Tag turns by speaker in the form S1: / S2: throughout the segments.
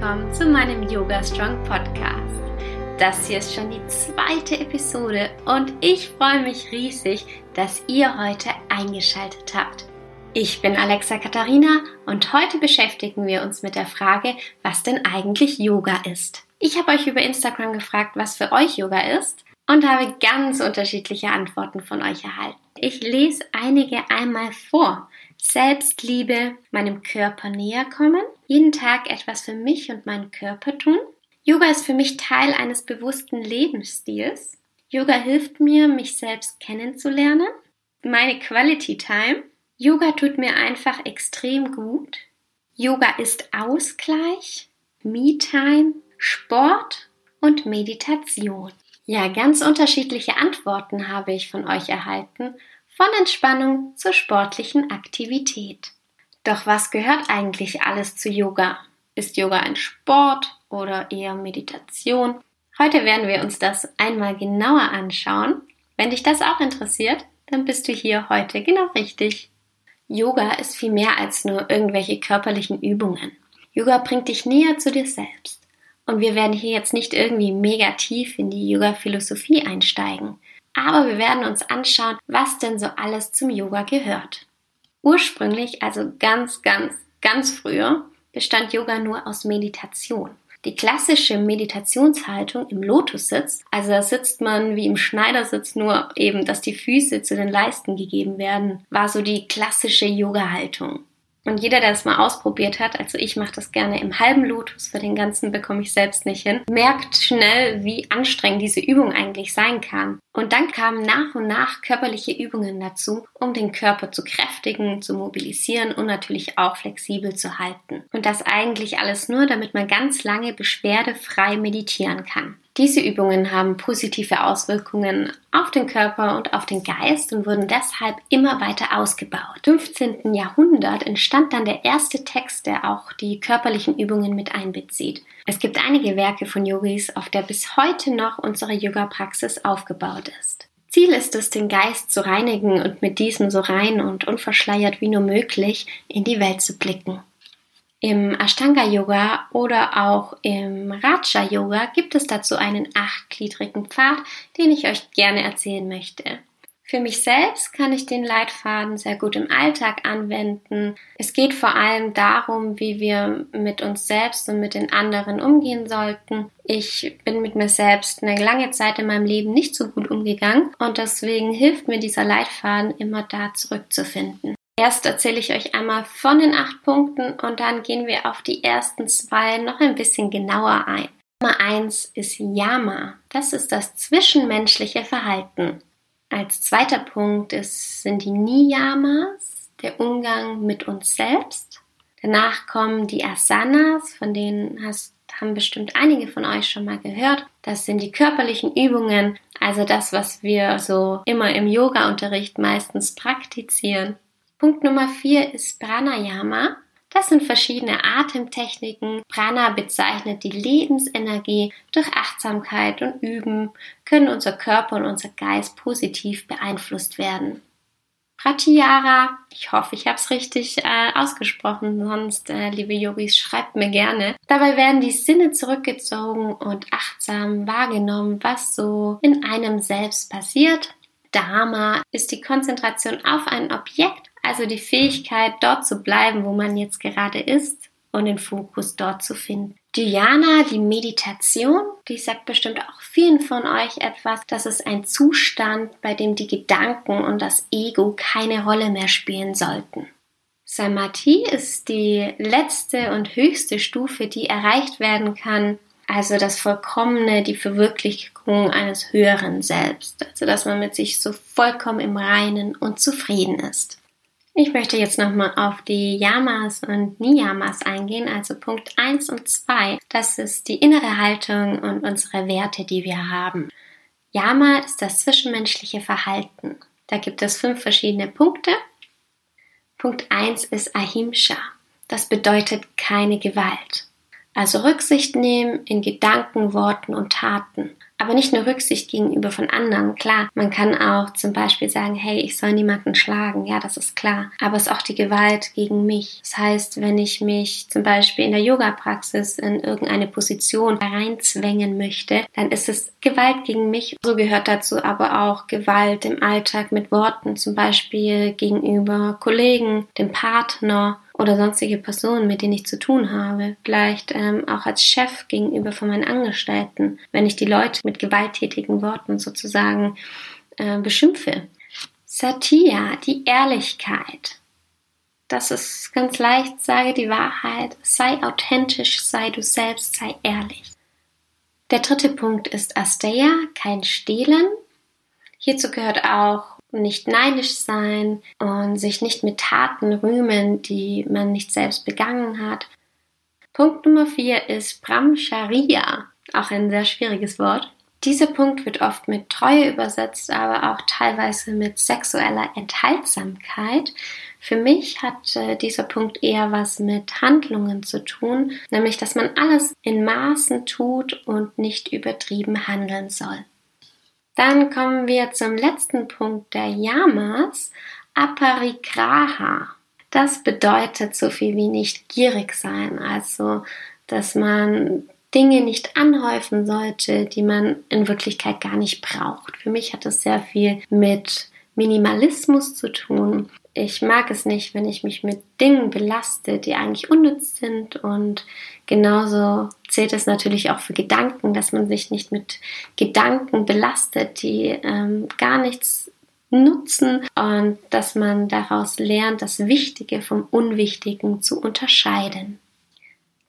S1: willkommen zu meinem Yoga Strong Podcast. Das hier ist schon die zweite Episode und ich freue mich riesig, dass ihr heute eingeschaltet habt. Ich bin Alexa Katharina und heute beschäftigen wir uns mit der Frage, was denn eigentlich Yoga ist. Ich habe euch über Instagram gefragt, was für euch Yoga ist und habe ganz unterschiedliche Antworten von euch erhalten. Ich lese einige einmal vor. Selbstliebe, meinem Körper näher kommen, jeden Tag etwas für mich und meinen Körper tun. Yoga ist für mich Teil eines bewussten Lebensstils. Yoga hilft mir, mich selbst kennenzulernen. Meine Quality Time. Yoga tut mir einfach extrem gut. Yoga ist Ausgleich, Me-Time, Sport und Meditation. Ja, ganz unterschiedliche Antworten habe ich von euch erhalten von Entspannung zur sportlichen Aktivität. Doch was gehört eigentlich alles zu Yoga? Ist Yoga ein Sport oder eher Meditation? Heute werden wir uns das einmal genauer anschauen. Wenn dich das auch interessiert, dann bist du hier heute genau richtig. Yoga ist viel mehr als nur irgendwelche körperlichen Übungen. Yoga bringt dich näher zu dir selbst. Und wir werden hier jetzt nicht irgendwie mega tief in die Yoga-Philosophie einsteigen, aber wir werden uns anschauen, was denn so alles zum Yoga gehört. Ursprünglich, also ganz, ganz, ganz früher, bestand Yoga nur aus Meditation. Die klassische Meditationshaltung im Lotussitz, also da sitzt man wie im Schneidersitz, nur eben, dass die Füße zu den Leisten gegeben werden, war so die klassische Yoga-Haltung. Und jeder, der es mal ausprobiert hat, also ich mache das gerne im halben Lotus, für den ganzen bekomme ich selbst nicht hin, merkt schnell, wie anstrengend diese Übung eigentlich sein kann. Und dann kamen nach und nach körperliche Übungen dazu, um den Körper zu kräftigen, zu mobilisieren und natürlich auch flexibel zu halten. Und das eigentlich alles nur, damit man ganz lange beschwerdefrei meditieren kann. Diese Übungen haben positive Auswirkungen auf den Körper und auf den Geist und wurden deshalb immer weiter ausgebaut. Im 15. Jahrhundert entstand dann der erste Text, der auch die körperlichen Übungen mit einbezieht. Es gibt einige Werke von Yogis, auf der bis heute noch unsere Yoga-Praxis aufgebaut ist. Ziel ist es, den Geist zu reinigen und mit diesem so rein und unverschleiert wie nur möglich in die Welt zu blicken. Im Ashtanga Yoga oder auch im Raja Yoga gibt es dazu einen achtgliedrigen Pfad, den ich euch gerne erzählen möchte. Für mich selbst kann ich den Leitfaden sehr gut im Alltag anwenden. Es geht vor allem darum, wie wir mit uns selbst und mit den anderen umgehen sollten. Ich bin mit mir selbst eine lange Zeit in meinem Leben nicht so gut umgegangen und deswegen hilft mir dieser Leitfaden immer da zurückzufinden. Erst erzähle ich euch einmal von den acht Punkten und dann gehen wir auf die ersten zwei noch ein bisschen genauer ein. Nummer eins ist Yama. Das ist das zwischenmenschliche Verhalten. Als zweiter Punkt ist, sind die Niyamas, der Umgang mit uns selbst. Danach kommen die Asanas, von denen hast, haben bestimmt einige von euch schon mal gehört. Das sind die körperlichen Übungen, also das, was wir so immer im Yoga-Unterricht meistens praktizieren. Punkt Nummer vier ist Pranayama. Das sind verschiedene Atemtechniken. Prana bezeichnet die Lebensenergie. Durch Achtsamkeit und Üben können unser Körper und unser Geist positiv beeinflusst werden. Pratyahara, ich hoffe, ich habe es richtig äh, ausgesprochen, sonst, äh, liebe Yogis, schreibt mir gerne. Dabei werden die Sinne zurückgezogen und achtsam wahrgenommen, was so in einem selbst passiert. Dharma ist die Konzentration auf ein Objekt also die Fähigkeit, dort zu bleiben, wo man jetzt gerade ist und den Fokus dort zu finden. Dhyana, die Meditation, die sagt bestimmt auch vielen von euch etwas. Das ist ein Zustand, bei dem die Gedanken und das Ego keine Rolle mehr spielen sollten. Samadhi ist die letzte und höchste Stufe, die erreicht werden kann, also das Vollkommene, die Verwirklichung eines höheren Selbst, also dass man mit sich so vollkommen im Reinen und zufrieden ist. Ich möchte jetzt nochmal auf die Yamas und Niyamas eingehen, also Punkt 1 und 2. Das ist die innere Haltung und unsere Werte, die wir haben. Yama ist das zwischenmenschliche Verhalten. Da gibt es fünf verschiedene Punkte. Punkt 1 ist Ahimsa. Das bedeutet keine Gewalt. Also Rücksicht nehmen in Gedanken, Worten und Taten. Aber nicht nur Rücksicht gegenüber von anderen. Klar, man kann auch zum Beispiel sagen, hey, ich soll niemanden schlagen. Ja, das ist klar. Aber es ist auch die Gewalt gegen mich. Das heißt, wenn ich mich zum Beispiel in der Yoga-Praxis in irgendeine Position reinzwängen möchte, dann ist es Gewalt gegen mich. So gehört dazu aber auch Gewalt im Alltag mit Worten, zum Beispiel gegenüber Kollegen, dem Partner oder sonstige Personen, mit denen ich zu tun habe. Vielleicht ähm, auch als Chef gegenüber von meinen Angestellten, wenn ich die Leute mit gewalttätigen Worten sozusagen äh, beschimpfe. Satya, die Ehrlichkeit. Das ist ganz leicht, sage die Wahrheit, sei authentisch, sei du selbst, sei ehrlich. Der dritte Punkt ist Asteya, kein Stehlen. Hierzu gehört auch nicht neidisch sein und sich nicht mit Taten rühmen, die man nicht selbst begangen hat. Punkt Nummer vier ist Brahmacharya, auch ein sehr schwieriges Wort. Dieser Punkt wird oft mit Treue übersetzt, aber auch teilweise mit sexueller Enthaltsamkeit. Für mich hat äh, dieser Punkt eher was mit Handlungen zu tun, nämlich dass man alles in Maßen tut und nicht übertrieben handeln soll. Dann kommen wir zum letzten Punkt der Yamas, Aparigraha. Das bedeutet so viel wie nicht gierig sein, also dass man Dinge nicht anhäufen sollte, die man in Wirklichkeit gar nicht braucht. Für mich hat das sehr viel mit Minimalismus zu tun. Ich mag es nicht, wenn ich mich mit Dingen belaste, die eigentlich unnütz sind. Und genauso zählt es natürlich auch für Gedanken, dass man sich nicht mit Gedanken belastet, die ähm, gar nichts nutzen und dass man daraus lernt, das Wichtige vom Unwichtigen zu unterscheiden.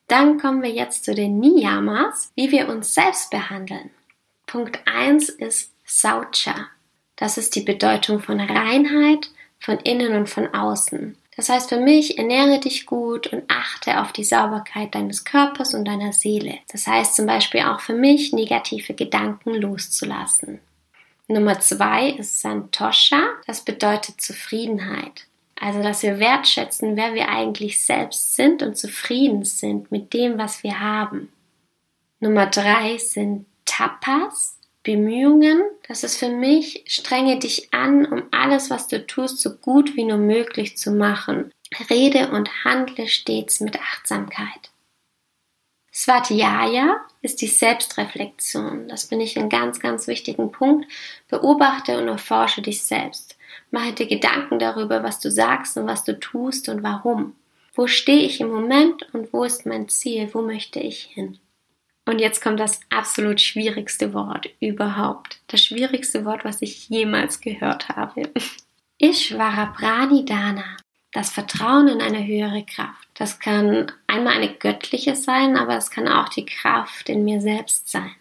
S1: Dann kommen wir jetzt zu den Niyamas, wie wir uns selbst behandeln. Punkt 1 ist Saucha. Das ist die Bedeutung von Reinheit, von innen und von außen. Das heißt für mich, ernähre dich gut und achte auf die Sauberkeit deines Körpers und deiner Seele. Das heißt zum Beispiel auch für mich, negative Gedanken loszulassen. Nummer zwei ist Santosha. Das bedeutet Zufriedenheit. Also, dass wir wertschätzen, wer wir eigentlich selbst sind und zufrieden sind mit dem, was wir haben. Nummer drei sind Tapas. Bemühungen. Das ist für mich, strenge dich an, um alles, was du tust, so gut wie nur möglich zu machen. Rede und handle stets mit Achtsamkeit. Svatiyaya ist die Selbstreflexion. Das finde ich einen ganz, ganz wichtigen Punkt. Beobachte und erforsche dich selbst. Mache dir Gedanken darüber, was du sagst und was du tust und warum. Wo stehe ich im Moment und wo ist mein Ziel? Wo möchte ich hin? Und jetzt kommt das absolut schwierigste Wort überhaupt. Das schwierigste Wort, was ich jemals gehört habe. Ishvara Pranidana. Das Vertrauen in eine höhere Kraft. Das kann einmal eine göttliche sein, aber es kann auch die Kraft in mir selbst sein.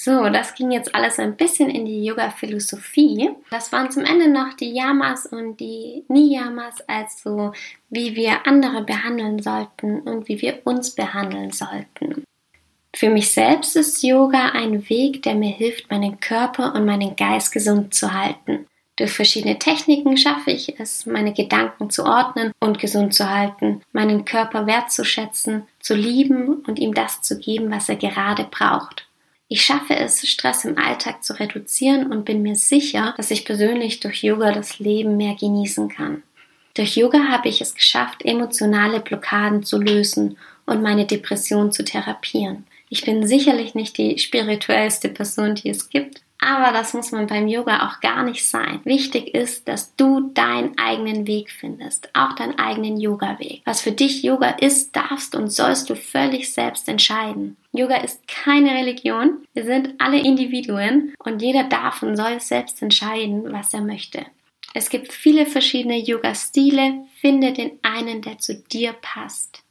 S1: So, das ging jetzt alles ein bisschen in die Yoga-Philosophie. Das waren zum Ende noch die Yamas und die Niyamas, also wie wir andere behandeln sollten und wie wir uns behandeln sollten. Für mich selbst ist Yoga ein Weg, der mir hilft, meinen Körper und meinen Geist gesund zu halten. Durch verschiedene Techniken schaffe ich es, meine Gedanken zu ordnen und gesund zu halten, meinen Körper wertzuschätzen, zu lieben und ihm das zu geben, was er gerade braucht. Ich schaffe es, Stress im Alltag zu reduzieren und bin mir sicher, dass ich persönlich durch Yoga das Leben mehr genießen kann. Durch Yoga habe ich es geschafft, emotionale Blockaden zu lösen und meine Depression zu therapieren. Ich bin sicherlich nicht die spirituellste Person, die es gibt, aber das muss man beim Yoga auch gar nicht sein. Wichtig ist, dass du deinen eigenen Weg findest, auch deinen eigenen Yoga-Weg. Was für dich Yoga ist, darfst und sollst du völlig selbst entscheiden. Yoga ist keine Religion. Wir sind alle Individuen und jeder darf und soll selbst entscheiden, was er möchte. Es gibt viele verschiedene Yoga-Stile. Finde den einen, der zu dir passt.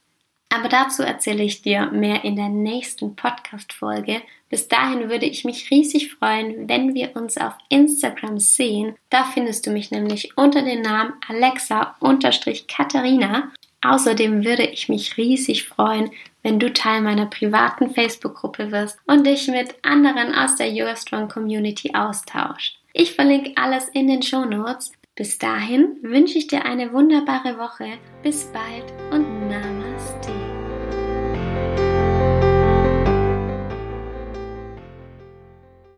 S1: Aber dazu erzähle ich dir mehr in der nächsten Podcast-Folge. Bis dahin würde ich mich riesig freuen, wenn wir uns auf Instagram sehen. Da findest du mich nämlich unter dem Namen Alexa-Katharina. Außerdem würde ich mich riesig freuen, wenn du Teil meiner privaten Facebook-Gruppe wirst und dich mit anderen aus der Yoga Strong Community austauscht. Ich verlinke alles in den Show Notes. Bis dahin wünsche ich dir eine wunderbare Woche. Bis bald und